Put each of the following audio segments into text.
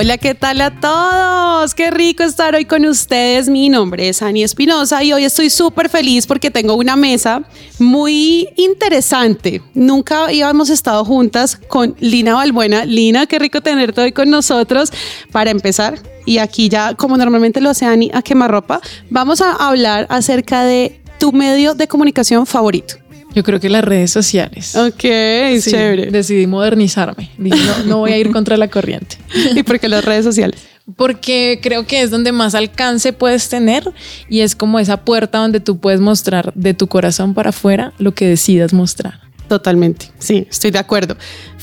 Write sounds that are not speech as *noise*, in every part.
Hola, ¿qué tal a todos? Qué rico estar hoy con ustedes. Mi nombre es Ani Espinosa y hoy estoy súper feliz porque tengo una mesa muy interesante. Nunca habíamos estado juntas con Lina Balbuena. Lina, qué rico tenerte hoy con nosotros. Para empezar, y aquí ya, como normalmente lo hace Ani a quemarropa, vamos a hablar acerca de tu medio de comunicación favorito. Yo creo que las redes sociales. Ok, Sí, chévere. Decidí modernizarme. Dije, no, no voy a ir contra la corriente. *laughs* ¿Y por qué las redes sociales? Porque creo que es donde más alcance puedes tener y es como esa puerta donde tú puedes mostrar de tu corazón para afuera lo que decidas mostrar. Totalmente, sí, estoy de acuerdo.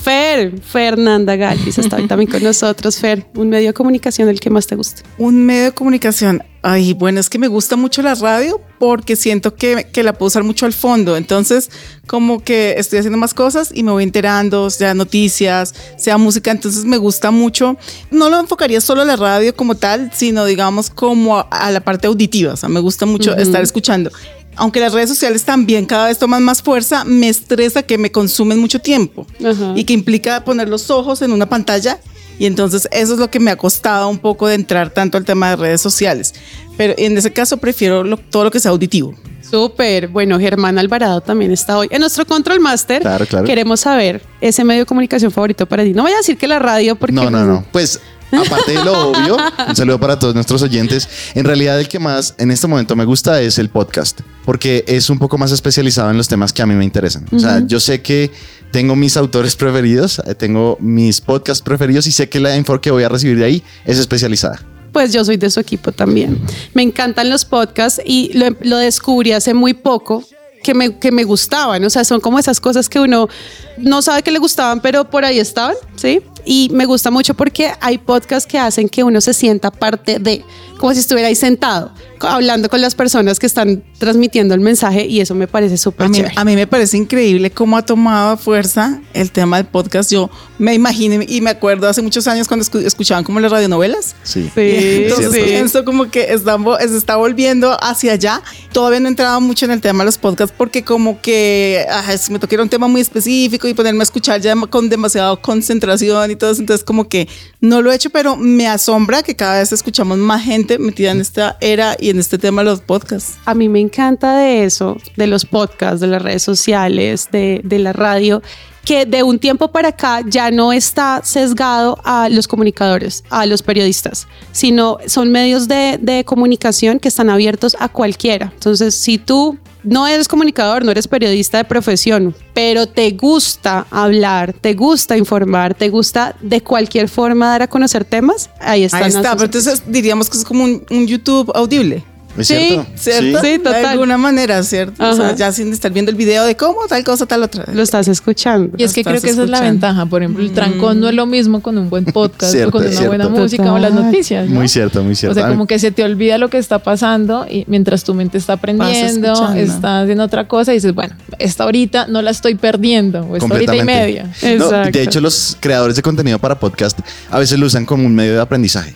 Fer, Fernanda Galvis está hoy también con *laughs* nosotros. Fer, un medio de comunicación el que más te gusta. Un medio de comunicación. Ay, bueno, es que me gusta mucho la radio porque siento que, que la puedo usar mucho al fondo. Entonces, como que estoy haciendo más cosas y me voy enterando, sea noticias, sea música. Entonces, me gusta mucho. No lo enfocaría solo a la radio como tal, sino digamos como a, a la parte auditiva. O sea, me gusta mucho estar escuchando. Aunque las redes sociales también cada vez toman más fuerza, me estresa que me consumen mucho tiempo Ajá. y que implica poner los ojos en una pantalla. Y entonces eso es lo que me ha costado un poco de entrar tanto al tema de redes sociales. Pero en ese caso prefiero lo- todo lo que sea auditivo. Súper. Bueno, Germán Alvarado también está hoy en nuestro Control Master. Claro, claro. Queremos saber ese medio de comunicación favorito para ti. No voy a decir que la radio porque... No, no, no. Pues aparte de lo obvio, *laughs* un saludo para todos nuestros oyentes. En realidad el que más en este momento me gusta es el podcast, porque es un poco más especializado en los temas que a mí me interesan. O sea, yo sé que tengo mis autores preferidos, tengo mis podcasts preferidos y sé que la info que voy a recibir de ahí es especializada. Pues yo soy de su equipo también. Me encantan los podcasts y lo, lo descubrí hace muy poco que me, que me gustaban. O sea, son como esas cosas que uno no sabe que le gustaban, pero por ahí estaban, ¿sí? Y me gusta mucho porque hay podcasts que hacen que uno se sienta parte de, como si estuviera ahí sentado, hablando con las personas que están transmitiendo el mensaje y eso me parece súper A mí, chévere. a mí me parece increíble cómo ha tomado fuerza el tema del podcast. Yo me imagino y me acuerdo hace muchos años cuando escu- escuchaban como las radionovelas. Sí. Sí, Entonces sí. pienso como que se está volviendo hacia allá. Todavía no he entrado mucho en el tema de los podcasts porque como que ah, es- me toqué un tema muy específico y ponerme a escuchar ya con demasiada concentración y todo eso. Entonces como que no lo he hecho, pero me asombra que cada vez escuchamos más gente metida en esta era y en este tema los podcasts. A mí me encanta de eso, de los podcasts, de las redes sociales, de, de la radio, que de un tiempo para acá ya no está sesgado a los comunicadores, a los periodistas, sino son medios de, de comunicación que están abiertos a cualquiera. Entonces, si tú no eres comunicador, no eres periodista de profesión, pero te gusta hablar, te gusta informar, te gusta de cualquier forma dar a conocer temas, ahí están. Ahí está, pero entonces diríamos que es como un, un YouTube audible. ¿Es Sí, cierto? ¿Cierto? Sí, total. De alguna manera, ¿cierto? O sea, ya sin estar viendo el video de cómo, tal cosa, tal otra. Lo estás escuchando. Y es que creo que esa es la ventaja. Por ejemplo, el trancón no es lo mismo con un buen *laughs* podcast Cierto, o con una cierto. buena música o las noticias. ¿no? Muy cierto, muy cierto. O sea, como que se te olvida lo que está pasando y mientras tu mente está aprendiendo, está haciendo otra cosa y dices, bueno, esta ahorita no la estoy perdiendo, o esta ahorita y media. No, Exacto. de hecho, los creadores de contenido para podcast a veces lo usan como un medio de aprendizaje.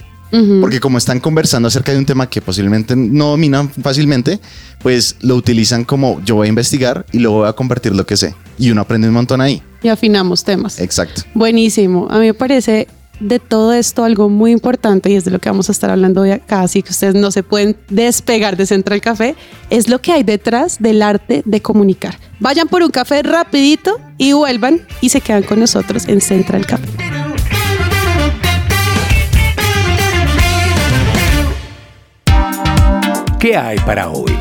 Porque como están conversando acerca de un tema que posiblemente no dominan fácilmente, pues lo utilizan como yo voy a investigar y luego voy a compartir lo que sé. Y uno aprende un montón ahí. y afinamos temas. Exacto. Buenísimo. A mí me parece de todo esto algo muy importante y es de lo que vamos a estar hablando hoy acá, así que ustedes no se pueden despegar de Central Café, es lo que hay detrás del arte de comunicar. Vayan por un café rapidito y vuelvan y se quedan con nosotros en Central Café. ¿Qué hay para hoy?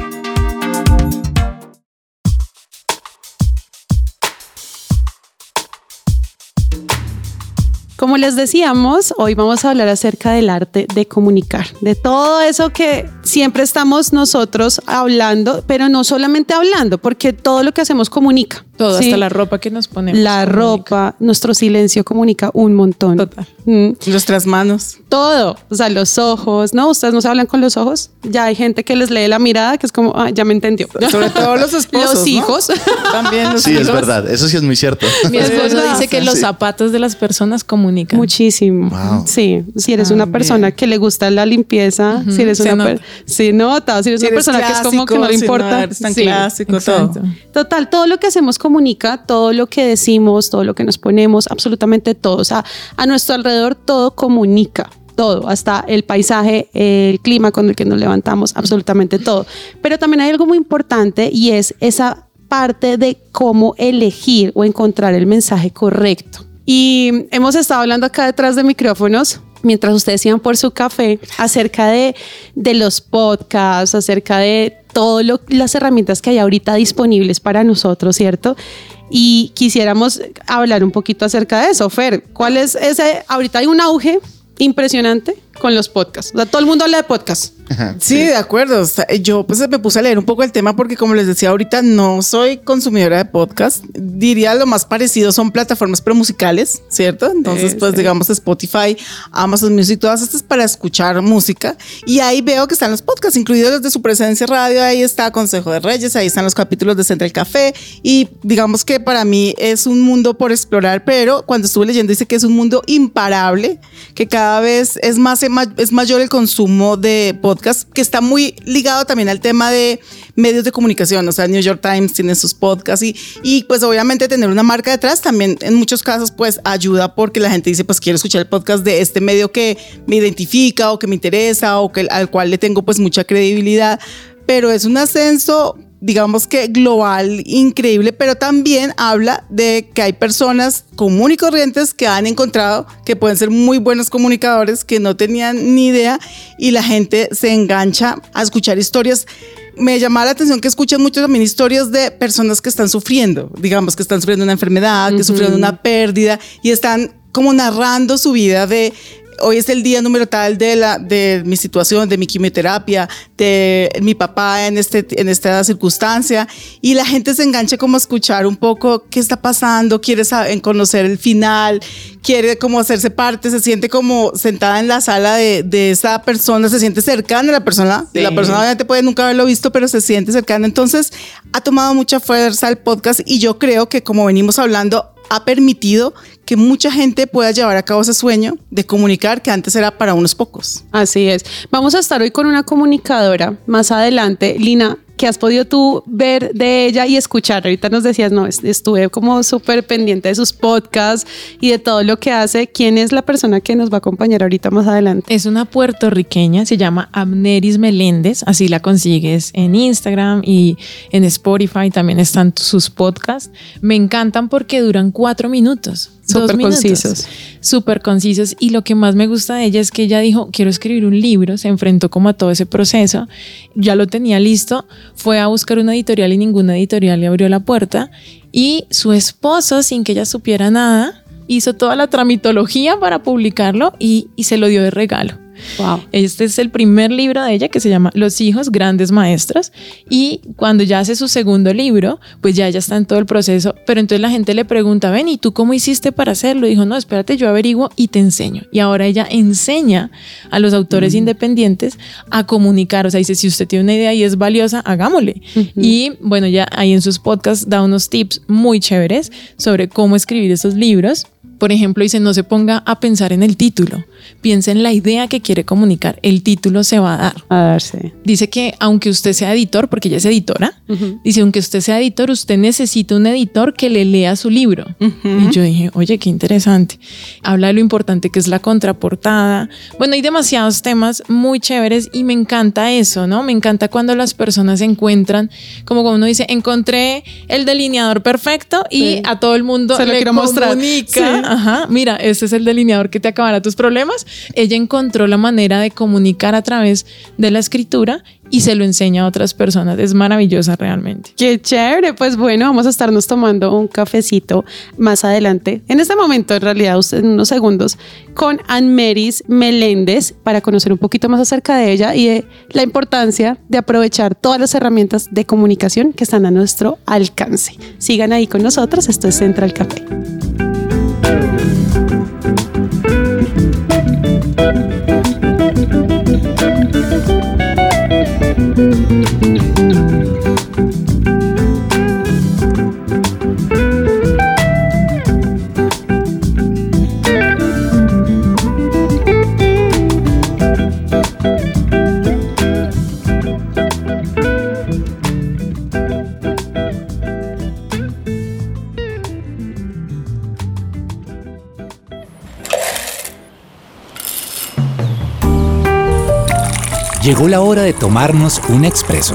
Como les decíamos, hoy vamos a hablar acerca del arte de comunicar, de todo eso que siempre estamos nosotros hablando, pero no solamente hablando, porque todo lo que hacemos comunica. Todo, ¿sí? hasta la ropa que nos ponemos. La comunica. ropa, nuestro silencio comunica un montón. Total. Mm, Nuestras manos. todo, o sea, los ojos, ¿no? Ustedes no se hablan con los ojos. Ya hay gente que les lee la mirada, que es como, ah, ya me entendió. Sobre todo los *laughs* esposos. Los ¿no? hijos. *laughs* También los Sí, hijos. es verdad. Eso sí es muy cierto. Mi esposo dice que sí. los zapatos de las personas comunican. Muchísimo. Wow. Sí, si eres una También. persona que le gusta la limpieza, si eres se una per- nota. eres Si una eres persona que es como que no le importa. eres tan Sí. clásico, todo. Total, todo lo que hacemos comunica, todo lo que decimos, todo lo que nos ponemos, absolutamente todo. O sea, a nuestro alrededor todo comunica. Todo, hasta el paisaje, el clima con el que nos levantamos, absolutamente todo. Pero también hay algo muy importante y es esa parte de cómo elegir o encontrar el mensaje correcto. Y hemos estado hablando acá detrás de micrófonos mientras ustedes iban por su café acerca de, de los podcasts, acerca de todas las herramientas que hay ahorita disponibles para nosotros, ¿cierto? Y quisiéramos hablar un poquito acerca de eso. Fer, ¿cuál es ese? Ahorita hay un auge impresionante con los podcasts. O sea, todo el mundo habla de podcasts. Sí, de acuerdo. O sea, yo pues me puse a leer un poco el tema porque como les decía ahorita, no soy consumidora de podcast. Diría lo más parecido son plataformas pero musicales, ¿cierto? Entonces, pues digamos Spotify, Amazon Music, todas estas para escuchar música. Y ahí veo que están los podcasts, incluidos los de su presencia radio. Ahí está Consejo de Reyes, ahí están los capítulos de Central Café. Y digamos que para mí es un mundo por explorar, pero cuando estuve leyendo dice que es un mundo imparable, que cada vez es más es mayor el consumo de podcast, que está muy ligado también al tema de medios de comunicación, o sea, New York Times tiene sus podcasts y, y pues obviamente tener una marca detrás también en muchos casos pues ayuda porque la gente dice pues quiero escuchar el podcast de este medio que me identifica o que me interesa o que al cual le tengo pues mucha credibilidad, pero es un ascenso digamos que global, increíble, pero también habla de que hay personas común y corrientes que han encontrado que pueden ser muy buenos comunicadores, que no tenían ni idea y la gente se engancha a escuchar historias. Me llamaba la atención que escuchan mucho también historias de personas que están sufriendo, digamos que están sufriendo una enfermedad, que sufrieron una pérdida y están como narrando su vida de hoy es el día número tal de, la, de mi situación, de mi quimioterapia, de mi papá en, este, en esta circunstancia. Y la gente se engancha como a escuchar un poco qué está pasando, quiere saber, conocer el final, quiere como hacerse parte, se siente como sentada en la sala de, de esa persona, se siente cercana a la persona. Sí. La persona obviamente puede nunca haberlo visto, pero se siente cercana. Entonces ha tomado mucha fuerza el podcast y yo creo que como venimos hablando, ha permitido que mucha gente pueda llevar a cabo ese sueño de comunicar que antes era para unos pocos. Así es. Vamos a estar hoy con una comunicadora más adelante. Lina, ¿qué has podido tú ver de ella y escuchar? Ahorita nos decías, no, estuve como súper pendiente de sus podcasts y de todo lo que hace. ¿Quién es la persona que nos va a acompañar ahorita más adelante? Es una puertorriqueña, se llama Amneris Meléndez, así la consigues en Instagram y en Spotify también están sus podcasts. Me encantan porque duran cuatro minutos. Súper concisos. Súper concisos. Y lo que más me gusta de ella es que ella dijo, quiero escribir un libro, se enfrentó como a todo ese proceso, ya lo tenía listo, fue a buscar una editorial y ninguna editorial le abrió la puerta. Y su esposo, sin que ella supiera nada, hizo toda la tramitología para publicarlo y, y se lo dio de regalo. Wow. Este es el primer libro de ella que se llama Los hijos grandes maestras y cuando ya hace su segundo libro, pues ya ella está en todo el proceso, pero entonces la gente le pregunta, ven, ¿y tú cómo hiciste para hacerlo? Y dijo, no, espérate, yo averiguo y te enseño. Y ahora ella enseña a los autores independientes a comunicar, o sea, dice, si usted tiene una idea y es valiosa, hagámosle. Y bueno, ya ahí en sus podcasts da unos tips muy chéveres sobre cómo escribir esos libros. Por ejemplo, dice, no se ponga a pensar en el título, piensa en la idea que quiere comunicar, el título se va a dar. A darse. Dice que aunque usted sea editor, porque ella es editora, dice, aunque usted sea editor, usted necesita un editor que le lea su libro. Y yo dije, oye, qué interesante. Habla de lo importante que es la contraportada. Bueno, hay demasiados temas muy chéveres y me encanta eso, ¿no? Me encanta cuando las personas encuentran, como cuando uno dice, encontré el delineador perfecto y Sí. a todo el mundo Se lo le quiero mostrar. comunica ajá, mira, este es el delineador que te acabará tus problemas. Ella encontró la manera de comunicar a través de la escritura y se lo enseña a otras personas. Es maravillosa realmente. Qué chévere. Pues bueno, vamos a estarnos tomando un cafecito más adelante. En este momento, en realidad, en unos segundos, con Anne-Meris Meléndez para conocer un poquito más acerca de ella y de la importancia de aprovechar todas las herramientas de comunicación que están a nuestro alcance. Sigan ahí con nosotros. Esto es Central Café. La hora de tomarnos un expreso.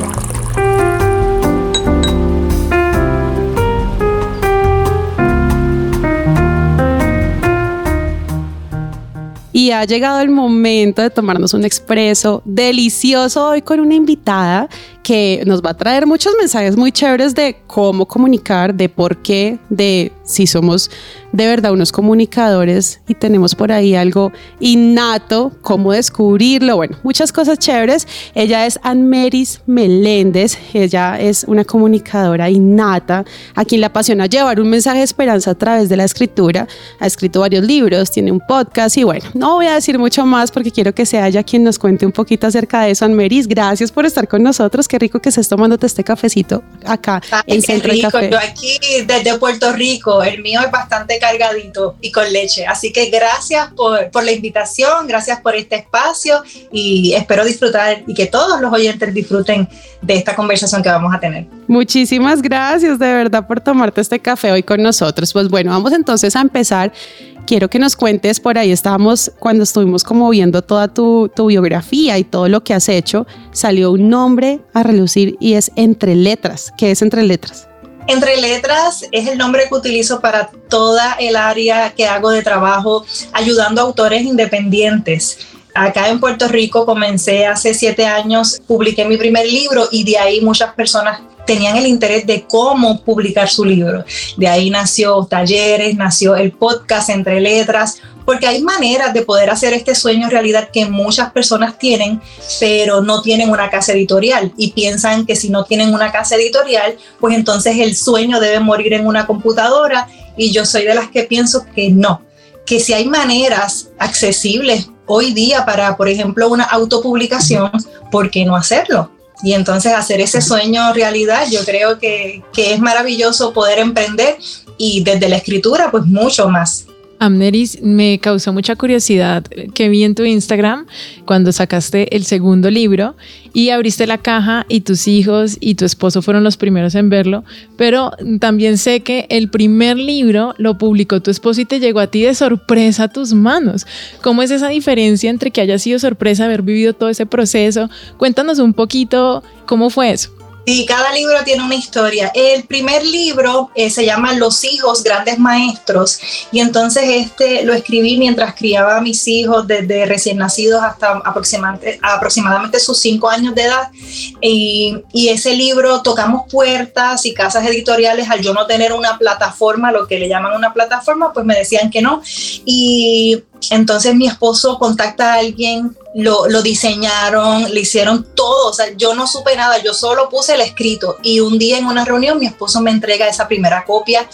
Y ha llegado el momento de tomarnos un expreso delicioso hoy con una invitada que nos va a traer muchos mensajes muy chéveres de cómo comunicar, de por qué, de si somos de verdad unos comunicadores y tenemos por ahí algo innato, cómo descubrirlo, bueno, muchas cosas chéveres. Ella es Anne-Meris Meléndez, ella es una comunicadora innata, a quien le apasiona llevar un mensaje de esperanza a través de la escritura. Ha escrito varios libros, tiene un podcast y bueno, no voy a decir mucho más porque quiero que sea ella quien nos cuente un poquito acerca de eso. Anne-Meris, gracias por estar con nosotros qué rico que estés tomándote este cafecito acá Ay, en qué Centro rico. Café. Yo aquí desde Puerto Rico, el mío es bastante cargadito y con leche. Así que gracias por, la invitación, gracias por este espacio y espero disfrutar y que todos los oyentes disfruten de esta conversación que vamos a tener. Muchísimas gracias de verdad por tomarte este café hoy con nosotros. Pues bueno, vamos entonces a empezar. Quiero que nos cuentes, por ahí estábamos cuando estuvimos como viendo toda tu, tu biografía y todo lo que has hecho, salió un nombre a relucir y es Entre Letras. ¿Qué es Entre Letras? Entre letras es el nombre que utilizo para toda el área que hago de trabajo ayudando a autores independientes. Acá en Puerto Rico comencé hace siete años, publiqué mi primer libro y de ahí muchas personas tenían el interés de cómo publicar su libro. De ahí nació talleres, nació el podcast Entre Letras, porque hay maneras de poder hacer este sueño realidad que muchas personas tienen, pero no tienen una casa editorial y piensan que si no tienen una casa editorial, pues entonces el sueño debe morir en una computadora y yo soy de las que pienso que no, que si hay maneras accesibles hoy día para, por ejemplo, una autopublicación, ¿por qué no hacerlo? Y entonces hacer ese sueño realidad, yo creo que, que es maravilloso poder emprender y desde la escritura, pues mucho más. Amneris, me causó mucha curiosidad que vi en tu Instagram cuando sacaste el segundo libro y abriste la caja y tus hijos y tu esposo fueron los primeros en verlo, pero también sé que el primer libro lo publicó tu esposo y te llegó a ti de sorpresa a tus manos. ¿Cómo es esa diferencia entre que haya sido sorpresa haber vivido todo ese proceso? Cuéntanos un poquito cómo fue eso. Sí, cada libro tiene una historia. El primer libro eh, se llama Los hijos, grandes maestros, y entonces este lo escribí mientras criaba a mis hijos desde recién nacidos hasta aproximadamente, aproximadamente sus cinco años de edad. Y, y ese libro tocamos puertas y casas editoriales al yo no tener una plataforma, lo que le llaman una plataforma, pues me decían que no. Y entonces mi esposo contacta a alguien, lo, lo, diseñaron, le hicieron todo, o sea, yo no supe nada, yo solo puse el escrito y un día en una reunión mi esposo me entrega esa primera copia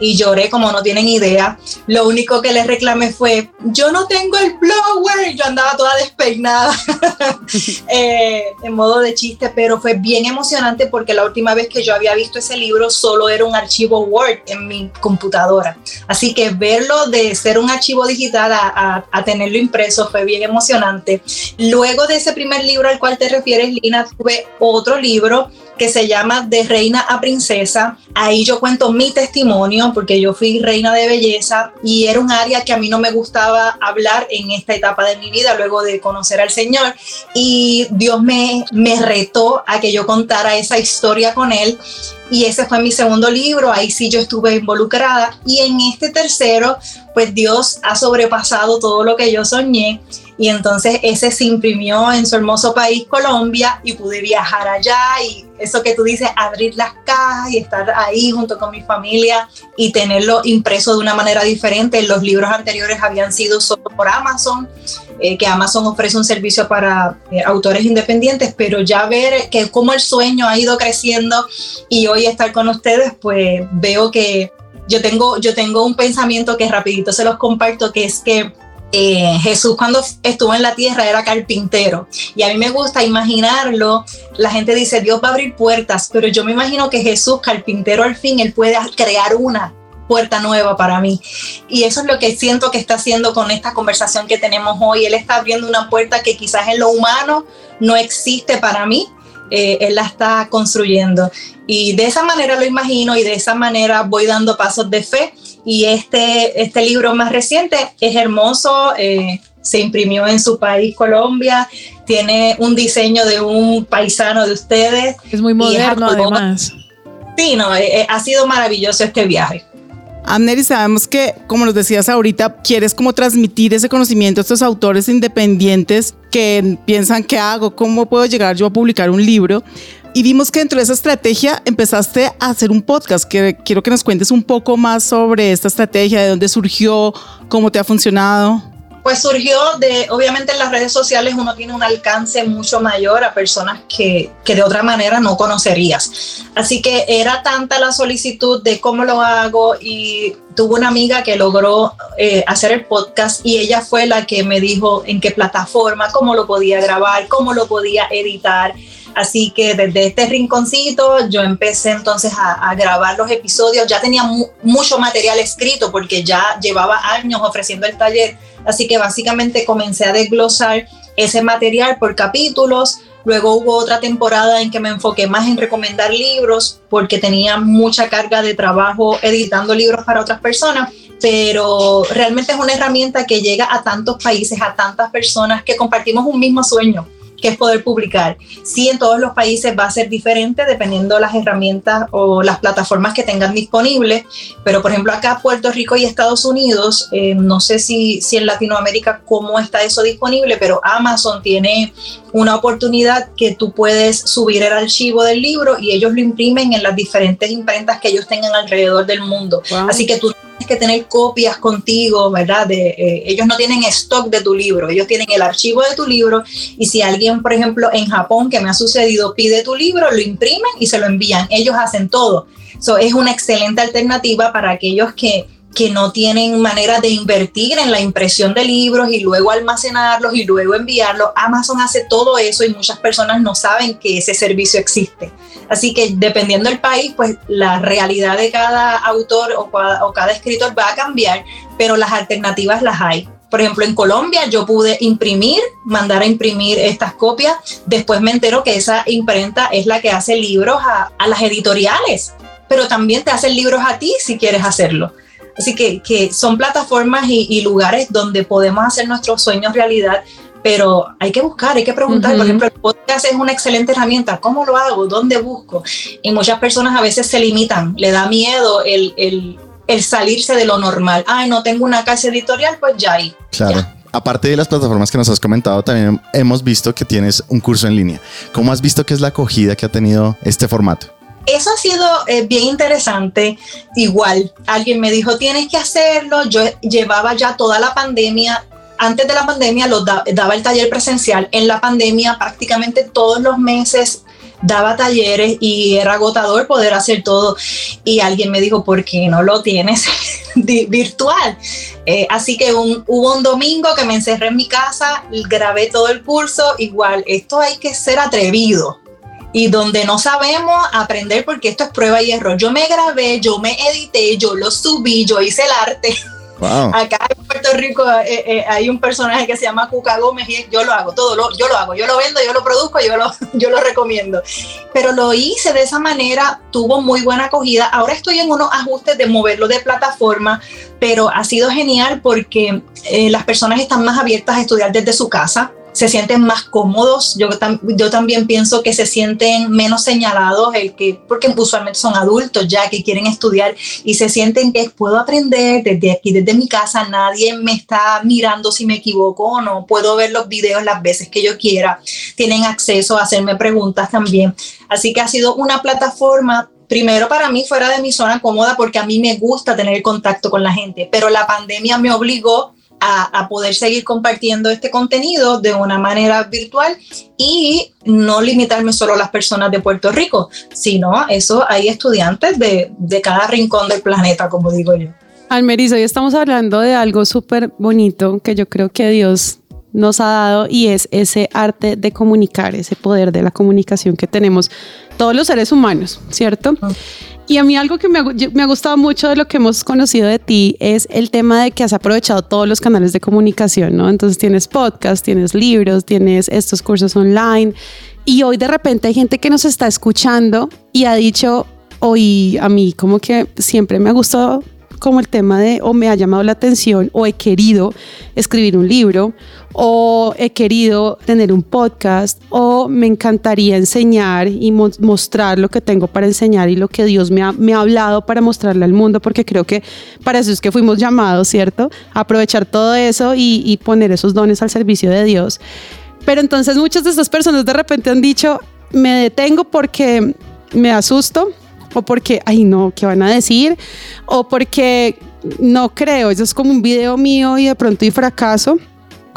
y lloré como no tienen idea. Lo único que le reclamé fue, yo no tengo el blower, yo andaba toda despeinada *laughs* eh, en modo de chiste, pero fue bien emocionante porque la última vez que yo había visto ese libro solo era un archivo Word en mi computadora. Así que verlo de ser un archivo digital a, a, tenerlo impreso fue bien emocionante. Luego de ese primer libro al cual te refieres, Lina, tuve otro libro que se llama De Reina a Princesa. Ahí yo cuento mi testimonio porque yo fui reina de belleza y era un área que a mí no me gustaba hablar en esta etapa de mi vida luego de conocer al Señor. Y Dios me, me retó a que yo contara esa historia con Él. Y ese fue mi segundo libro, ahí sí yo estuve involucrada. Y en este tercero, pues Dios ha sobrepasado todo lo que yo soñé y entonces ese se imprimió en su hermoso país, Colombia, y pude viajar allá y eso que tú dices, abrir las cajas y estar ahí junto con mi familia y tenerlo impreso de una manera diferente. Los libros anteriores habían sido solo por Amazon, eh, que Amazon ofrece un servicio para eh, autores independientes, pero ya ver que cómo el sueño ha ido creciendo y hoy estar con ustedes, pues veo que yo tengo, yo tengo un pensamiento que rapidito se los comparto, que es que eh, Jesús cuando estuvo en la tierra era carpintero y a mí me gusta imaginarlo, la gente dice Dios va a abrir puertas, pero yo me imagino que Jesús carpintero al fin, él puede crear una puerta nueva para mí. Y eso es lo que siento que está haciendo con esta conversación que tenemos hoy. Él está abriendo una puerta que quizás en lo humano no existe para mí, eh, él la está construyendo. Y de esa manera lo imagino y de esa manera voy dando pasos de fe y este, este libro más reciente es hermoso, eh, se imprimió en su país, Colombia, tiene un diseño de un paisano de ustedes. Es muy moderno además. Sí, no, eh, eh, ha sido maravilloso este viaje. Amneri, sabemos que, como nos decías ahorita, quieres como transmitir ese conocimiento a estos autores independientes que piensan, ¿qué hago? ¿Cómo puedo llegar yo a publicar un libro? Y vimos que dentro de esa estrategia empezaste a hacer un podcast. Que quiero que nos cuentes un poco más sobre esta estrategia, de dónde surgió, cómo te ha funcionado. Pues surgió de, obviamente en las redes sociales uno tiene un alcance mucho mayor a personas que, que de otra manera no conocerías. Así que era tanta la solicitud de cómo lo hago y tuve una amiga que logró eh, hacer el podcast y ella fue la que me dijo en qué plataforma, cómo lo podía grabar, cómo lo podía editar. Así que desde este rinconcito yo empecé entonces a, grabar los episodios. Ya tenía mucho material escrito porque ya llevaba años ofreciendo el taller. Así que básicamente comencé a desglosar ese material por capítulos. Luego hubo otra temporada en que me enfoqué más en recomendar libros porque tenía mucha carga de trabajo editando libros para otras personas pero realmente es una herramienta que llega a tantos países, a tantas personas que compartimos un mismo sueño, que es poder publicar. Sí, en todos los países va a ser diferente dependiendo de las herramientas o las plataformas que tengan disponibles, pero por ejemplo acá Puerto Rico y Estados Unidos, eh, no sé si, si en Latinoamérica cómo está eso disponible, pero Amazon tiene una oportunidad que tú puedes subir el archivo del libro y ellos lo imprimen en las diferentes imprentas que ellos tengan alrededor del mundo. Así que tú que tener copias contigo, ¿verdad? De, eh, ellos no tienen stock de tu libro, ellos tienen el archivo de tu libro y si alguien, por ejemplo, en Japón, que me ha sucedido, pide tu libro, lo imprimen y se lo envían. Ellos hacen todo. Eso es una excelente alternativa para aquellos que que no tienen manera de invertir en la impresión de libros y luego almacenarlos y luego enviarlos. Amazon hace todo eso y muchas personas no saben que ese servicio existe. Así que dependiendo del país, pues la realidad de cada autor o, cada escritor va a cambiar, pero las alternativas las hay. Por ejemplo, en Colombia yo pude imprimir, mandar a imprimir estas copias. Después me entero que esa imprenta es la que hace libros a, a las editoriales, pero también te hacen libros a ti si quieres hacerlo. Así que, que son plataformas y, lugares donde podemos hacer nuestros sueños realidad, pero hay que buscar, hay que preguntar. Por ejemplo, el podcast es una excelente herramienta. ¿Cómo lo hago? ¿Dónde busco? Y muchas personas a veces se limitan, le da miedo el, el, el salirse de lo normal. Ay, no tengo una casa editorial, pues ya ahí. Claro. Aparte de las plataformas que nos has comentado, también hemos visto que tienes un curso en línea. ¿Cómo has visto que es la acogida que ha tenido este formato? Eso ha sido eh, bien interesante. Igual, alguien me dijo, tienes que hacerlo. Yo llevaba ya toda la pandemia. Antes de la pandemia lo daba el taller presencial. En la pandemia prácticamente todos los meses daba talleres y era agotador poder hacer todo. Y alguien me dijo, ¿por qué no lo tienes *laughs* virtual? Eh, así que hubo un domingo que me encerré en mi casa, grabé todo el curso. Igual, esto hay que ser atrevido y donde no sabemos aprender porque esto es prueba y error. Yo me grabé, yo me edité, yo lo subí, yo hice el arte. Wow. *laughs* Acá en Puerto Rico eh, eh, hay un personaje que se llama Cuca Gómez y yo lo hago, todo lo, yo lo hago, yo lo vendo, yo lo produzco, yo lo, *laughs* yo lo recomiendo. Pero lo hice de esa manera, tuvo muy buena acogida. Ahora estoy en unos ajustes de moverlo de plataforma, pero ha sido genial porque eh, las personas están más abiertas a estudiar desde su casa se sienten más cómodos. Yo, yo también pienso que se sienten menos señalados, el que, porque usualmente son adultos ya que quieren estudiar y se sienten que puedo aprender desde aquí, desde mi casa, nadie me está mirando si me equivoco o no, puedo ver los videos las veces que yo quiera, tienen acceso a hacerme preguntas también. Así que ha sido una plataforma primero para mí fuera de mi zona cómoda porque a mí me gusta tener contacto con la gente, pero la pandemia me obligó a, poder seguir compartiendo este contenido de una manera virtual y no limitarme solo a las personas de Puerto Rico, sino eso hay estudiantes de, de cada rincón del planeta, como digo yo. Almeris, hoy estamos hablando de algo súper bonito que yo creo que Dios nos ha dado y es ese arte de comunicar, ese poder de la comunicación que tenemos todos los seres humanos, ¿cierto? Y a mí algo que me ha, me ha, gustado mucho de lo que hemos conocido de ti es el tema de que has aprovechado todos los canales de comunicación, ¿no? Entonces tienes podcast, tienes libros, tienes estos cursos online y hoy de repente hay gente que nos está escuchando y ha dicho, hoy a mí como que siempre me ha gustado como el tema de o me ha llamado la atención o he querido escribir un libro o he querido tener un podcast o me encantaría enseñar y mostrar lo que tengo para enseñar y lo que Dios me ha, hablado para mostrarle al mundo porque creo que para eso es que fuimos llamados, ¿cierto? aprovechar todo eso y, y poner esos dones al servicio de Dios. Pero entonces muchas de estas personas de repente han dicho, me detengo porque me asusto, o porque, ay no, ¿qué van a decir? O porque no creo, eso es como un video mío y de pronto y fracaso.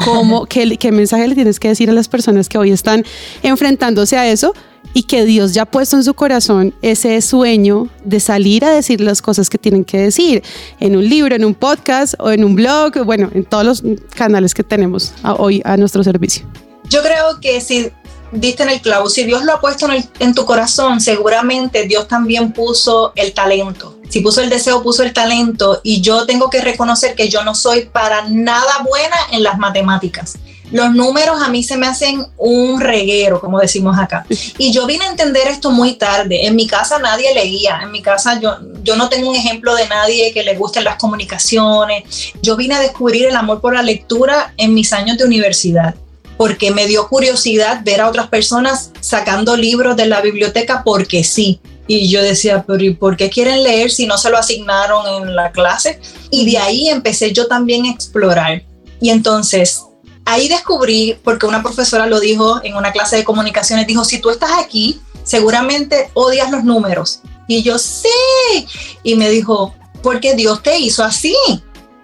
¿Cómo, *laughs* qué, ¿Qué mensaje le tienes que decir a las personas que hoy están enfrentándose a eso? y que Dios ya ha puesto en su corazón ese sueño de salir a decir las cosas que tienen que decir en un libro, en un podcast o en un blog, bueno, en todos los canales que tenemos hoy a nuestro servicio. Yo creo que si diste en el clavo. Si Dios lo ha puesto en, tu corazón, seguramente Dios también puso el talento. Si puso el deseo, puso el talento. Y yo tengo que reconocer que yo no soy para nada buena en las matemáticas. Los números a mí se me hacen un reguero, como decimos acá. Y yo vine a entender esto muy tarde. En mi casa nadie leía. En mi casa yo, yo no tengo un ejemplo de nadie que le gusten las comunicaciones. Yo vine a descubrir el amor por la lectura en mis años de universidad porque me dio curiosidad ver a otras personas sacando libros de la biblioteca porque sí. Y yo decía, pero ¿y por qué quieren leer si no se lo asignaron en la clase? Y de ahí empecé yo también a explorar. Y entonces ahí descubrí, porque una profesora lo dijo en una clase de comunicaciones, dijo, si tú estás aquí, seguramente odias los números. Y yo, sí. Y me dijo, porque Dios te hizo así.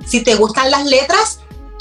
Si te gustan las letras,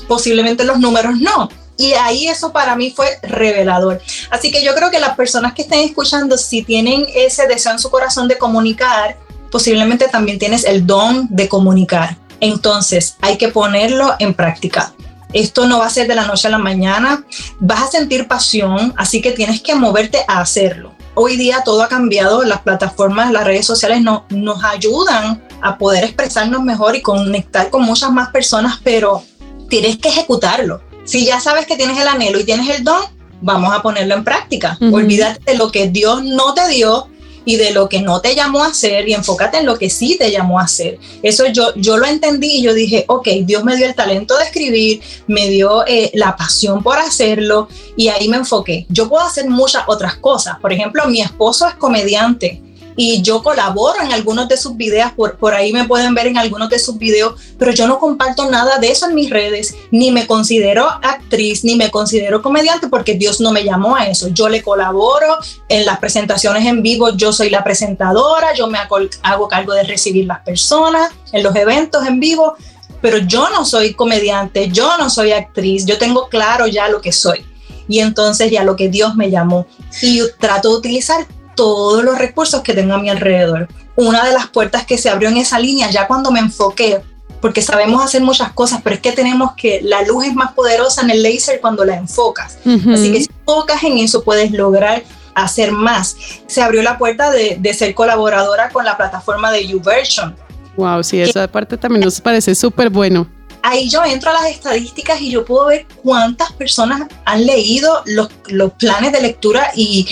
posiblemente los números no. Y ahí eso para mí fue revelador. Así que yo creo que las personas que estén escuchando, si tienen ese deseo en su corazón de comunicar, posiblemente también tienes el don de comunicar. Entonces hay que ponerlo en práctica. Esto no va a ser de la noche a la mañana, vas a sentir pasión, así que tienes que moverte a hacerlo. Hoy día todo ha cambiado, las plataformas, las redes sociales no, nos ayudan a poder expresarnos mejor y conectar con muchas más personas, pero tienes que ejecutarlo si ya sabes que tienes el anhelo y tienes el don, vamos a ponerlo en práctica. Olvídate de lo que Dios no te dio y de lo que no te llamó a hacer y enfócate en lo que sí te llamó a hacer. Eso yo, yo lo entendí y yo dije, ok, Dios me dio el talento de escribir, me dio eh, la pasión por hacerlo y ahí me enfoqué. Yo puedo hacer muchas otras cosas. Por ejemplo, mi esposo es comediante y yo colaboro en algunos de sus videos, por, por ahí me pueden ver en algunos de sus videos, pero yo no comparto nada de eso en mis redes, ni me considero actriz, ni me considero comediante porque Dios no me llamó a eso. Yo le colaboro en las presentaciones en vivo, yo soy la presentadora, yo me hago, cargo de recibir las personas en los eventos en vivo, pero yo no soy comediante, yo no soy actriz, yo tengo claro ya lo que soy. Y entonces ya lo que Dios me llamó. Y trato de utilizar todos los recursos que tengo a mi alrededor. Una de las puertas que se abrió en esa línea, ya cuando me enfoqué, porque sabemos hacer muchas cosas, pero es que tenemos que, la luz es más poderosa en el láser cuando la enfocas. Así que si enfocas en eso, puedes lograr hacer más. Se abrió la puerta de, de ser colaboradora con la plataforma de YouVersion. Wow, sí, esa parte también nos parece súper bueno. Ahí yo entro a las estadísticas y yo puedo ver cuántas personas han leído los, los planes de lectura y,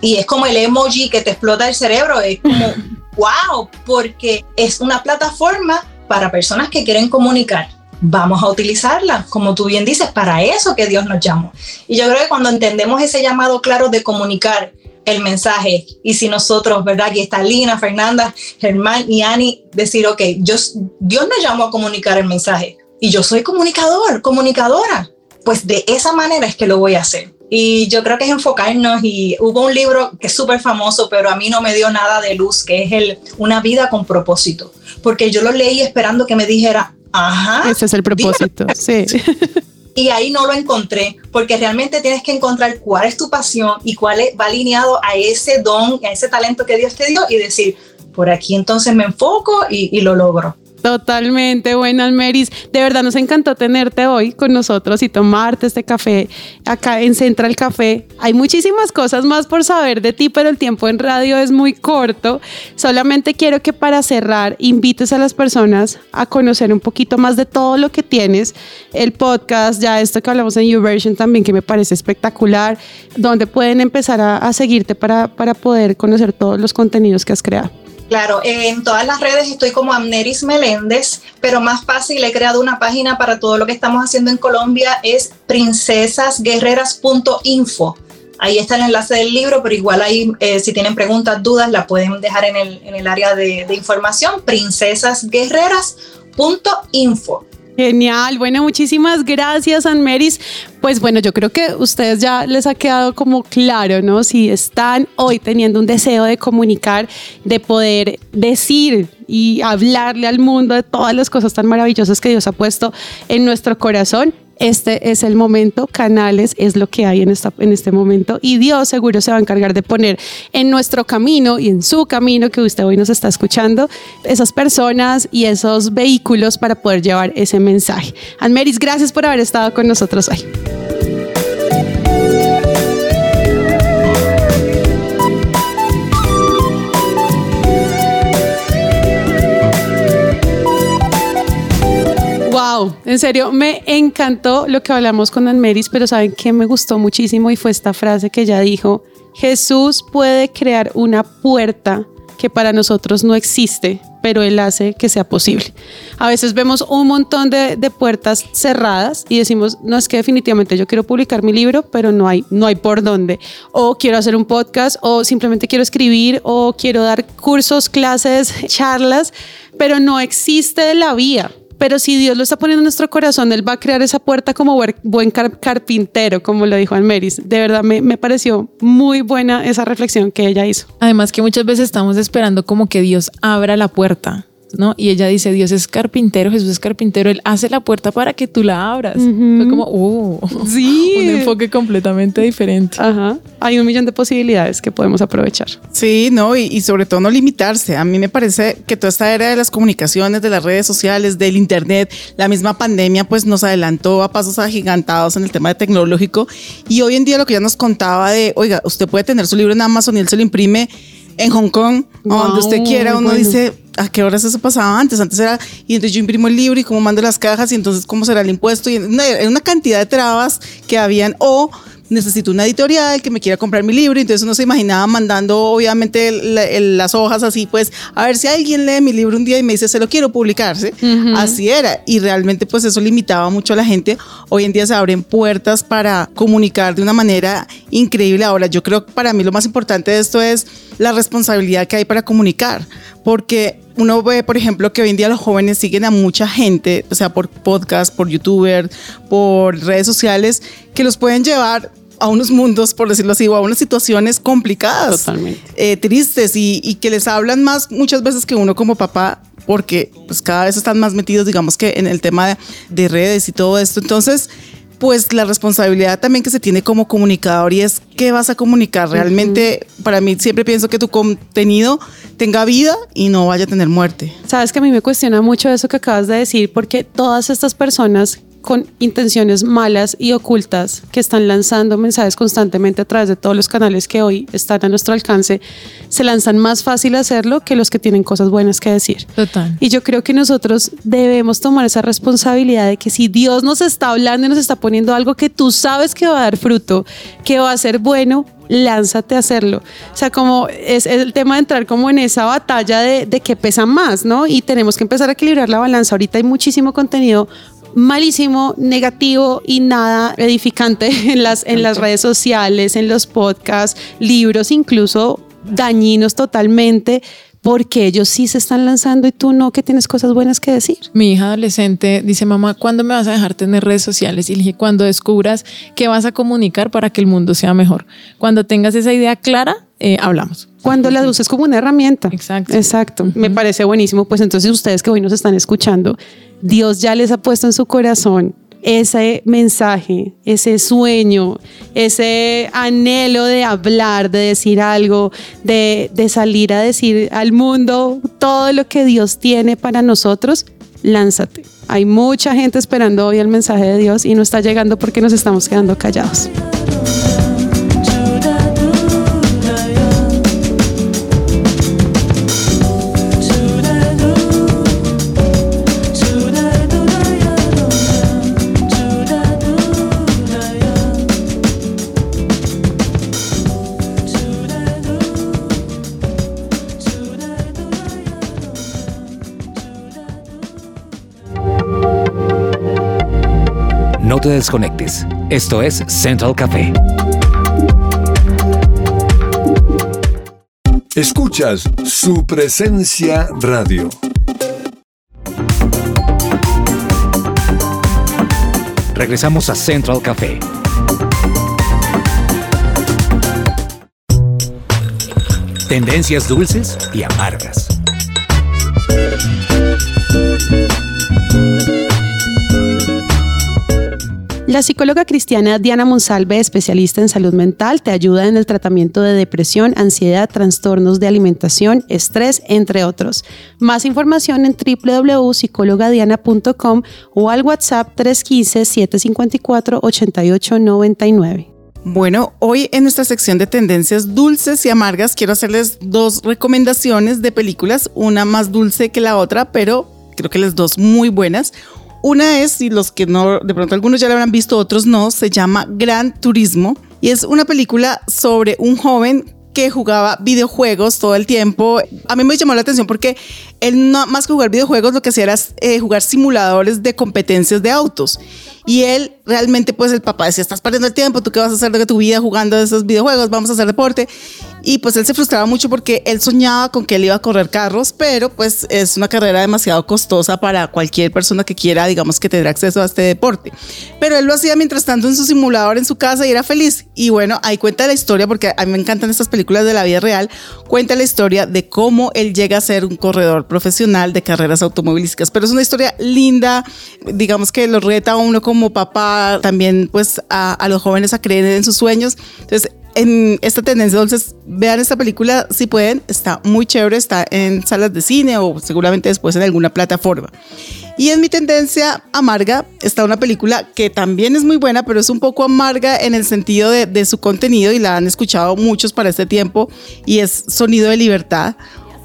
y es como el emoji que te explota el cerebro. Es como, *laughs* wow, porque es una plataforma para personas que quieren comunicar. Vamos a utilizarla, como tú bien dices, para eso que Dios nos llamó. Y yo creo que cuando entendemos ese llamado claro de comunicar el mensaje, y si nosotros, ¿verdad? Aquí está Lina, Fernanda, Germán y Ani, decir, ok, yo, Dios nos llamó a comunicar el mensaje y yo soy comunicador, comunicadora, pues de esa manera es que lo voy a hacer. Y yo creo que es enfocarnos y hubo un libro que es súper famoso, pero a mí no me dio nada de luz, que es el Una vida con propósito, porque yo lo leí esperando que me dijera, ajá. Ese es el propósito, sí. Y ahí no lo encontré, porque realmente tienes que encontrar cuál es tu pasión y cuál va alineado a ese don, a ese talento que Dios te dio y decir, por aquí entonces me enfoco y, y lo logro. Totalmente, buenas Meris. De verdad nos encantó tenerte hoy con nosotros y tomarte este café acá en Central Café. Hay muchísimas cosas más por saber de ti, pero el tiempo en radio es muy corto. Solamente quiero que para cerrar invites a las personas a conocer un poquito más de todo lo que tienes, el podcast, ya esto que hablamos en YouVersion también, que me parece espectacular, donde pueden empezar a, seguirte para, para poder conocer todos los contenidos que has creado. Claro, en todas las redes estoy como Amneris Meléndez, pero más fácil he creado una página para todo lo que estamos haciendo en Colombia, es princesasguerreras.info. Ahí está el enlace del libro, pero igual ahí eh, si tienen preguntas, dudas, la pueden dejar en el, en el área de, de información, princesasguerreras.info. Genial, bueno, muchísimas gracias, Anmeris. Pues bueno, yo creo que ustedes ya les ha quedado como claro, ¿no? Si están hoy teniendo un deseo de comunicar, de poder decir y hablarle al mundo de todas las cosas tan maravillosas que Dios ha puesto en nuestro corazón, este es el momento, canales es lo que hay en, esta, en este momento y Dios seguro se va a encargar de poner en nuestro camino y en su camino que usted hoy nos está escuchando esas personas y esos vehículos para poder llevar ese mensaje. Anmeris, gracias por haber estado con nosotros hoy. En serio, me encantó lo que hablamos con Anmeris, pero saben que me gustó muchísimo y fue esta frase que ella dijo, Jesús puede crear una puerta que para nosotros no existe, pero Él hace que sea posible. A veces vemos un montón de, de, puertas cerradas y decimos, no es que definitivamente yo quiero publicar mi libro, pero no hay, no hay por dónde. O quiero hacer un podcast, o simplemente quiero escribir, o quiero dar cursos, clases, *laughs* charlas, pero no existe la vía pero si Dios lo está poniendo en nuestro corazón, Él va a crear esa puerta como buen car carpintero, como lo dijo Almeris. De verdad, me, me, pareció muy buena esa reflexión que ella hizo. Además que muchas veces estamos esperando como que Dios abra la puerta. ¿No? Y ella dice, Dios es carpintero, Jesús es carpintero, Él hace la puerta para que tú la abras. Uh -huh. Fue como, oh, sí. *laughs* un enfoque completamente diferente. Ajá. Hay un millón de posibilidades que podemos aprovechar. Sí, no, y, y, sobre todo no limitarse. A mí me parece que toda esta era de las comunicaciones, de las redes sociales, del Internet, la misma pandemia, pues nos adelantó a pasos agigantados en el tema de tecnológico. Y hoy en día lo que ya nos contaba de, oiga, usted puede tener su libro en Amazon y él se lo imprime en Hong Kong, wow, donde usted quiera, uno bueno. dice, ¿a qué horas eso pasaba antes? Antes era, y entonces yo imprimo el libro y cómo mando las cajas y entonces cómo será el impuesto y una, una cantidad de trabas que habían o necesito una editorial que me quiera comprar mi libro, entonces uno se imaginaba mandando obviamente el, el, las hojas así, pues a ver si alguien lee mi libro un día y me dice se lo quiero publicar, ¿sí? Uh -huh. así era y realmente pues eso limitaba mucho a la gente, hoy en día se abren puertas para comunicar de una manera increíble, ahora yo creo que para mí lo más importante de esto es la responsabilidad que hay para comunicar, porque uno ve, por ejemplo, que hoy en día los jóvenes siguen a mucha gente, o sea, por podcast, por youtuber, por redes sociales, que los pueden llevar a unos mundos, por decirlo así, o a unas situaciones complicadas, Totalmente. Eh, tristes y, y, que les hablan más muchas veces que uno como papá, porque pues cada vez están más metidos, digamos que en el tema de, de redes y todo esto. Entonces, pues la responsabilidad también que se tiene como comunicador y es qué vas a comunicar. Realmente, uh -huh. para mí siempre pienso que tu contenido tenga vida y no vaya a tener muerte. Sabes que a mí me cuestiona mucho eso que acabas de decir, porque todas estas personas con intenciones malas y ocultas que están lanzando mensajes constantemente a través de todos los canales que hoy están a nuestro alcance, se lanzan más fácil hacerlo que los que tienen cosas buenas que decir. Total. Y yo creo que nosotros debemos tomar esa responsabilidad de que si Dios nos está hablando y nos está poniendo algo que tú sabes que va a dar fruto, que va a ser bueno, lánzate a hacerlo. O sea, como es, es el tema de entrar como en esa batalla de, de que pesa más, ¿no? Y tenemos que empezar a equilibrar la balanza. Ahorita hay muchísimo contenido malísimo, negativo y nada edificante *laughs* en las, en las redes sociales, en los podcasts, libros incluso dañinos totalmente porque ellos sí se están lanzando y tú no, que tienes cosas buenas que decir. Mi hija adolescente dice, mamá, ¿cuándo me vas a dejar tener redes sociales? Y le dije, cuando descubras qué vas a comunicar para que el mundo sea mejor. Cuando tengas esa idea clara, eh, hablamos. Cuando las uses como una herramienta. Exacto. Exacto. Me parece buenísimo. Pues entonces ustedes que hoy nos están escuchando, Dios ya les ha puesto en su corazón ese mensaje, ese sueño, ese anhelo de hablar, de decir algo, de, de salir a decir al mundo todo lo que Dios tiene para nosotros, lánzate. Hay mucha gente esperando hoy el mensaje de Dios y no está llegando porque nos estamos quedando callados. Desconectes. Esto es Central Café. Escuchas su presencia radio. Regresamos a Central Café. Tendencias dulces y amargas. La psicóloga cristiana Diana Monsalve, especialista en salud mental, te ayuda en el tratamiento de depresión, ansiedad, trastornos de alimentación, estrés, entre otros. Más información en www.psicologadiana.com o al WhatsApp 315-754-8899. Bueno, hoy en nuestra sección de tendencias dulces y amargas quiero hacerles dos recomendaciones de películas, una más dulce que la otra, pero creo que las dos muy buenas. Una es, y los que no, de pronto algunos ya la habrán visto, otros no, se llama Gran Turismo y es una película sobre un joven que jugaba videojuegos todo el tiempo. A mí me llamó la atención porque él no, más que jugar videojuegos lo que hacía era eh, jugar simuladores de competencias de autos. Y él realmente, pues el papá decía, estás perdiendo el tiempo, ¿tú qué vas a hacer de tu vida jugando esos videojuegos? Vamos a hacer deporte. Y pues él se frustraba mucho porque él soñaba con que él iba a correr carros, pero pues es una carrera demasiado costosa para cualquier persona que quiera, digamos, que tener acceso a este deporte. Pero él lo hacía mientras tanto en su simulador en su casa y era feliz. Y bueno, ahí cuenta la historia, porque a mí me encantan estas películas de la vida real, cuenta la historia de cómo él llega a ser un corredor profesional de carreras automovilísticas. Pero es una historia linda, digamos que lo reta uno como papá, también pues a, a los jóvenes a creer en sus sueños. Entonces, en esta tendencia dulces, vean esta película si pueden, está muy chévere, está en salas de cine o seguramente después en alguna plataforma. Y en mi tendencia amarga está una película que también es muy buena, pero es un poco amarga en el sentido de, de su contenido y la han escuchado muchos para este tiempo y es Sonido de Libertad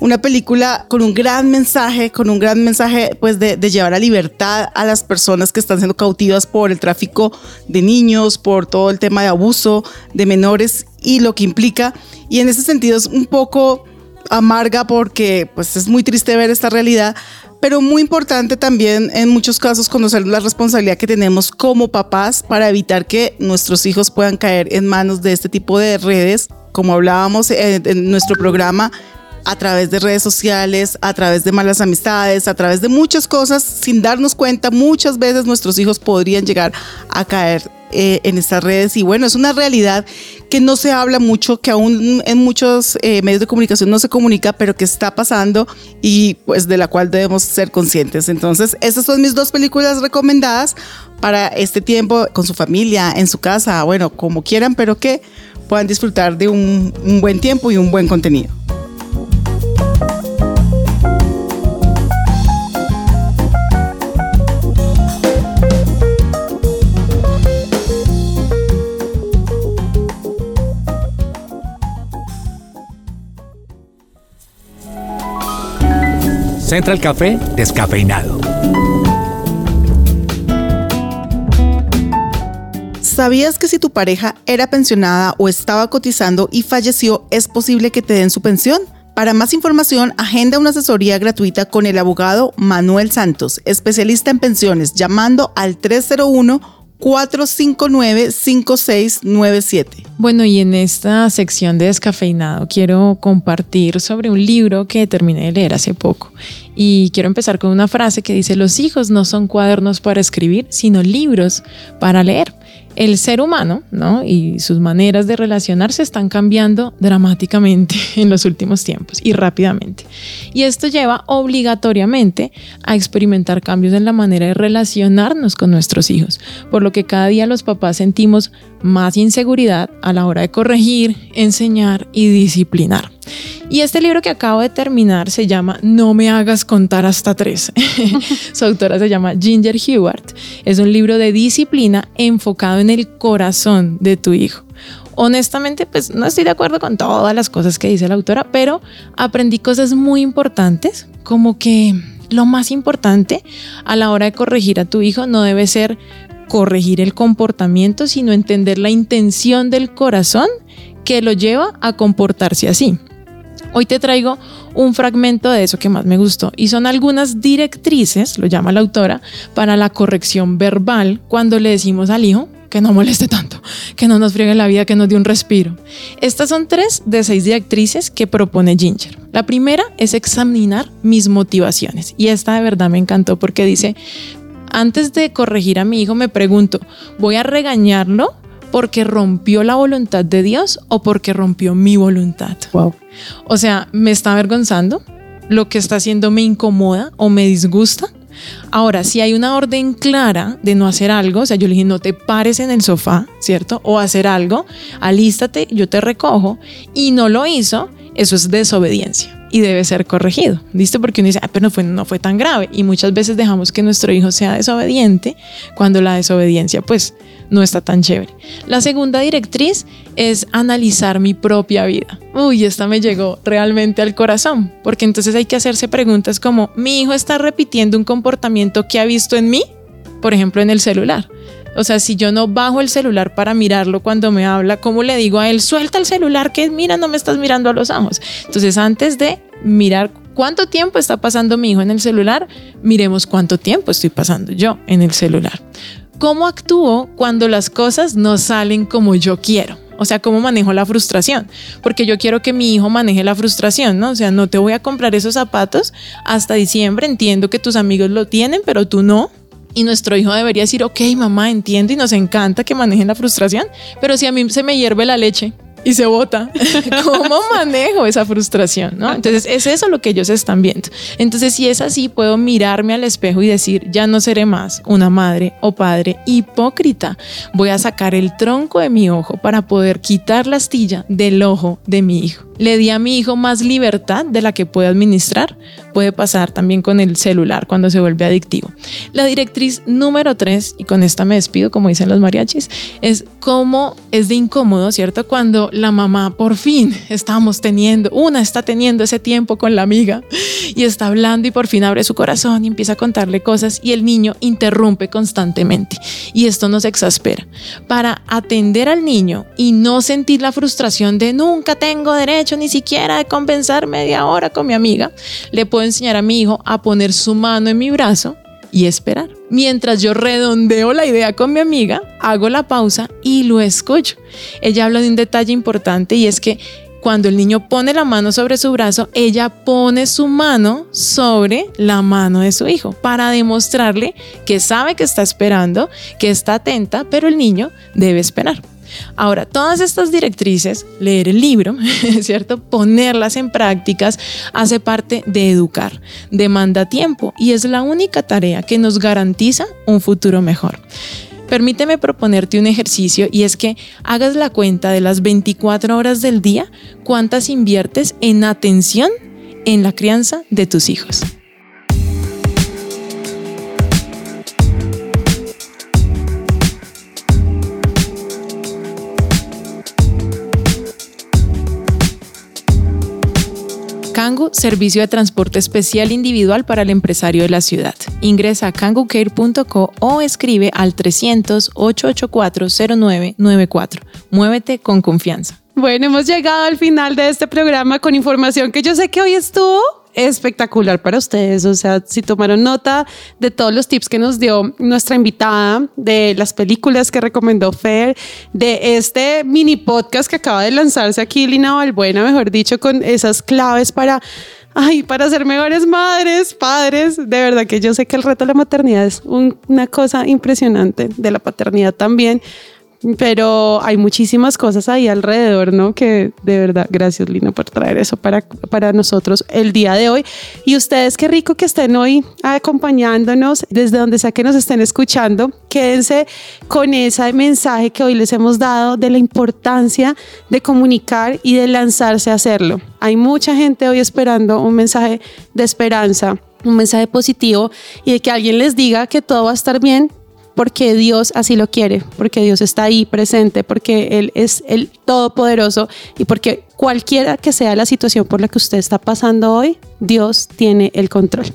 una película con un gran mensaje, con un gran mensaje pues de, de, llevar a libertad a las personas que están siendo cautivas por el tráfico de niños, por todo el tema de abuso de menores y lo que implica. Y en ese sentido es un poco amarga porque pues es muy triste ver esta realidad, pero muy importante también en muchos casos conocer la responsabilidad que tenemos como papás para evitar que nuestros hijos puedan caer en manos de este tipo de redes. Como hablábamos en, en nuestro programa, a través de redes sociales, a través de malas amistades, a través de muchas cosas, sin darnos cuenta, muchas veces nuestros hijos podrían llegar a caer eh, en estas redes. Y bueno, es una realidad que no se habla mucho, que aún en muchos eh, medios de comunicación no se comunica, pero que está pasando y pues de la cual debemos ser conscientes. Entonces, estas son mis dos películas recomendadas para este tiempo con su familia, en su casa, bueno, como quieran, pero que puedan disfrutar de un buen tiempo y un buen contenido. Central Café descafeinado. ¿Sabías que si tu pareja era pensionada o estaba cotizando y falleció, es posible que te den su pensión? Para más información, agenda una asesoría gratuita con el abogado Manuel Santos, especialista en pensiones, llamando al 301 459-5697. Bueno, y en esta sección de descafeinado quiero compartir sobre un libro que terminé de leer hace poco. Y quiero empezar con una frase que dice, los hijos no son cuadernos para escribir, sino libros para leer el ser humano ¿no? y sus maneras de relacionarse están cambiando dramáticamente *laughs* en los últimos tiempos y rápidamente. Y esto lleva obligatoriamente a experimentar cambios en la manera de relacionarnos con nuestros hijos, por lo que cada día los papás sentimos más inseguridad a la hora de corregir, enseñar y disciplinar. Y este libro que acabo de terminar se llama No me hagas contar hasta tres. *laughs* Su autora se llama Ginger Hewart. Es un libro de disciplina enfocado en el corazón de tu hijo. Honestamente, pues no estoy de acuerdo con todas las cosas que dice la autora, pero aprendí cosas muy importantes, como que lo más importante a la hora de corregir a tu hijo no debe ser corregir el comportamiento, sino entender la intención del corazón que lo lleva a comportarse así. Hoy te traigo un fragmento de eso que más me gustó y son algunas directrices, lo llama la autora, para la corrección verbal cuando le decimos al hijo que no moleste tanto, que no nos friegue la vida, que nos dé un respiro. Estas son tres de seis directrices que propone Ginger. La primera es examinar mis motivaciones y esta de verdad me encantó porque dice, antes de corregir a mi hijo me pregunto, ¿voy a regañarlo porque rompió la voluntad de Dios o porque rompió mi voluntad. Wow. O sea, me está avergonzando, lo que está haciendo me incomoda o me disgusta. Ahora, si hay una orden clara de no hacer algo, o sea, yo le dije, no te pares en el sofá, ¿cierto? O hacer algo, alístate, yo te recojo, y no lo hizo, eso es desobediencia y debe ser corregido. ¿Listo? Porque uno dice, ah, pero no fue, no fue tan grave. Y muchas veces dejamos que nuestro hijo sea desobediente cuando la desobediencia, pues, no está tan chévere. La segunda directriz es analizar mi propia vida. Uy, esta me llegó realmente al corazón, porque entonces hay que hacerse preguntas como, ¿mi hijo está repitiendo un comportamiento que ha visto en mí? Por ejemplo, en el celular. O sea, si yo no bajo el celular para mirarlo cuando me habla, ¿cómo le digo a él, suelta el celular que mira, no me estás mirando a los ojos? Entonces, antes de mirar cuánto tiempo está pasando mi hijo en el celular, miremos cuánto tiempo estoy pasando yo en el celular. ¿Cómo actúo cuando las cosas no salen como yo quiero? O sea, ¿cómo manejo la frustración? Porque yo quiero que mi hijo maneje la frustración, ¿no? O sea, no te voy a comprar esos zapatos hasta diciembre, entiendo que tus amigos lo tienen, pero tú no. Y nuestro hijo debería decir, ok, mamá, entiendo y nos encanta que manejen la frustración, pero si a mí se me hierve la leche y se vota. *laughs* ¿Cómo *laughs* manejo esa frustración? ¿no? Entonces es eso lo que ellos están viendo. Entonces si es así, puedo mirarme al espejo y decir, ya no seré más una madre o padre hipócrita. Voy a sacar el tronco de mi ojo para poder quitar la astilla del ojo de mi hijo. Le di a mi hijo más libertad de la que puede administrar. Puede pasar también con el celular cuando se vuelve adictivo. La directriz número tres, y con esta me despido, como dicen los mariachis, es cómo es de incómodo, ¿cierto? Cuando la mamá por fin estamos teniendo, una está teniendo ese tiempo con la amiga y está hablando y por fin abre su corazón y empieza a contarle cosas y el niño interrumpe constantemente. Y esto nos exaspera. Para atender al niño y no sentir la frustración de nunca tengo derecho, ni siquiera de compensar media hora con mi amiga, le puedo enseñar a mi hijo a poner su mano en mi brazo y esperar. Mientras yo redondeo la idea con mi amiga, hago la pausa y lo escucho. Ella habla de un detalle importante y es que cuando el niño pone la mano sobre su brazo, ella pone su mano sobre la mano de su hijo para demostrarle que sabe que está esperando, que está atenta, pero el niño debe esperar. Ahora, todas estas directrices, leer el libro, *laughs* ¿cierto? Ponerlas en prácticas, hace parte de educar, demanda tiempo y es la única tarea que nos garantiza un futuro mejor. Permíteme proponerte un ejercicio y es que hagas la cuenta de las 24 horas del día, cuántas inviertes en atención en la crianza de tus hijos. Kangu, servicio de transporte especial individual para el empresario de la ciudad. Ingresa a kangucare.co o escribe al 300-884-0994. Muévete con confianza. Bueno, hemos llegado al final de este programa con información que yo sé que hoy estuvo espectacular para ustedes. O sea, si tomaron nota de todos los tips que nos dio nuestra invitada, de las películas que recomendó Fer, de este mini podcast que acaba de lanzarse aquí, Lina Valbuena, mejor dicho, con esas claves para ay, para ser mejores madres, padres. De verdad que yo sé que el reto de la maternidad es un- una cosa impresionante, de la paternidad también. Pero hay muchísimas cosas ahí alrededor, ¿no? Que de verdad, gracias Lina por traer eso para, para nosotros el día de hoy. Y ustedes, qué rico que estén hoy acompañándonos desde donde sea que nos estén escuchando. Quédense con ese mensaje que hoy les hemos dado de la importancia de comunicar y de lanzarse a hacerlo. Hay mucha gente hoy esperando un mensaje de esperanza, un mensaje positivo y de que alguien les diga que todo va a estar bien porque Dios así lo quiere, porque Dios está ahí presente, porque Él es el Todopoderoso y porque cualquiera que sea la situación por la que usted está pasando hoy, Dios tiene el control.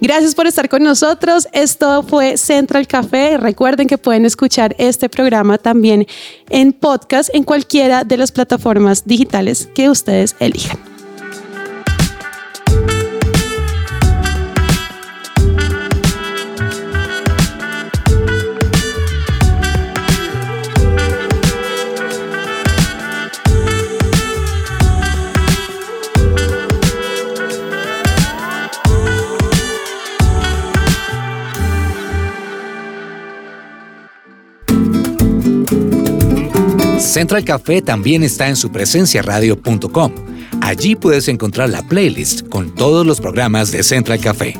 Gracias por estar con nosotros. Esto fue Central Café. Recuerden que pueden escuchar este programa también en podcast en cualquiera de las plataformas digitales que ustedes elijan. Central Café también está en su presenciaradio.com. Allí puedes encontrar la playlist con todos los programas de Central Café